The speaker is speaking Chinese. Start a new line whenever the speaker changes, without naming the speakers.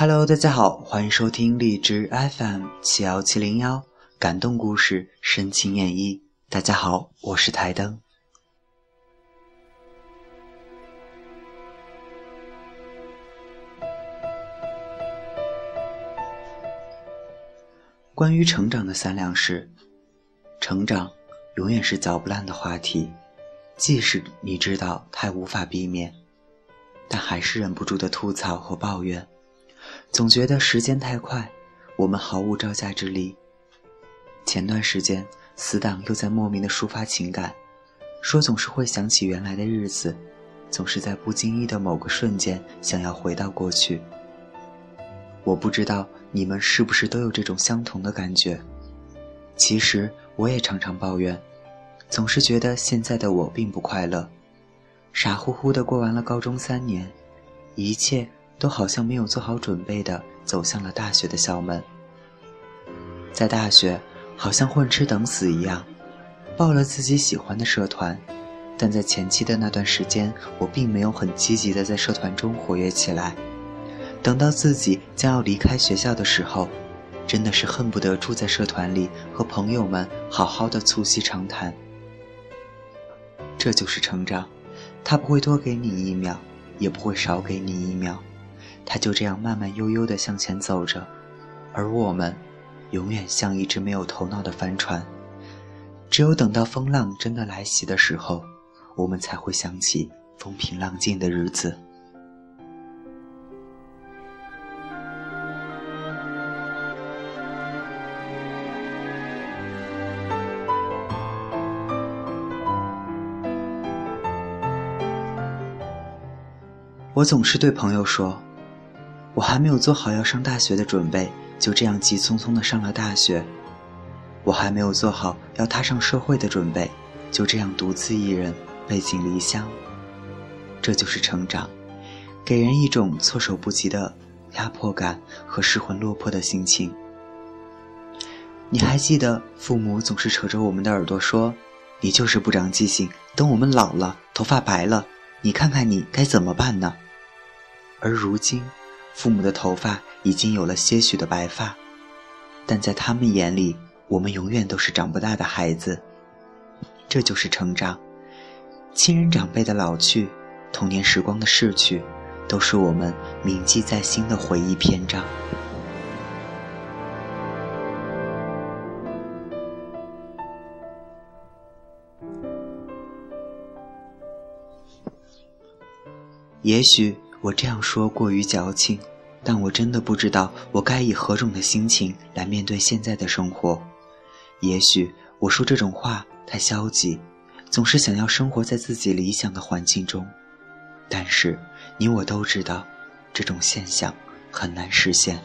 Hello，大家好，欢迎收听荔枝 FM 七幺七零幺感动故事深情演绎。大家好，我是台灯。关于成长的三两事，成长永远是嚼不烂的话题，即使你知道它无法避免，但还是忍不住的吐槽和抱怨，总觉得时间太快，我们毫无招架之力。前段时间，死党又在莫名的抒发情感，说总是会想起原来的日子，总是在不经意的某个瞬间想要回到过去。我不知道你们是不是都有这种相同的感觉。其实我也常常抱怨，总是觉得现在的我并不快乐，傻乎乎的过完了高中三年，一切都好像没有做好准备的走向了大学的校门。在大学，好像混吃等死一样，报了自己喜欢的社团，但在前期的那段时间，我并没有很积极的在社团中活跃起来。等到自己将要离开学校的时候，真的是恨不得住在社团里，和朋友们好好的促膝长谈。这就是成长，他不会多给你一秒，也不会少给你一秒，他就这样慢慢悠悠的向前走着，而我们，永远像一只没有头脑的帆船。只有等到风浪真的来袭的时候，我们才会想起风平浪静的日子。我总是对朋友说：“我还没有做好要上大学的准备，就这样急匆匆的上了大学；我还没有做好要踏上社会的准备，就这样独自一人背井离乡。这就是成长，给人一种措手不及的压迫感和失魂落魄的心情。你还记得父母总是扯着我们的耳朵说：‘你就是不长记性，等我们老了，头发白了，你看看你该怎么办呢？’”而如今，父母的头发已经有了些许的白发，但在他们眼里，我们永远都是长不大的孩子。这就是成长，亲人长辈的老去，童年时光的逝去，都是我们铭记在心的回忆篇章。也许。我这样说过于矫情，但我真的不知道我该以何种的心情来面对现在的生活。也许我说这种话太消极，总是想要生活在自己理想的环境中，但是你我都知道，这种现象很难实现。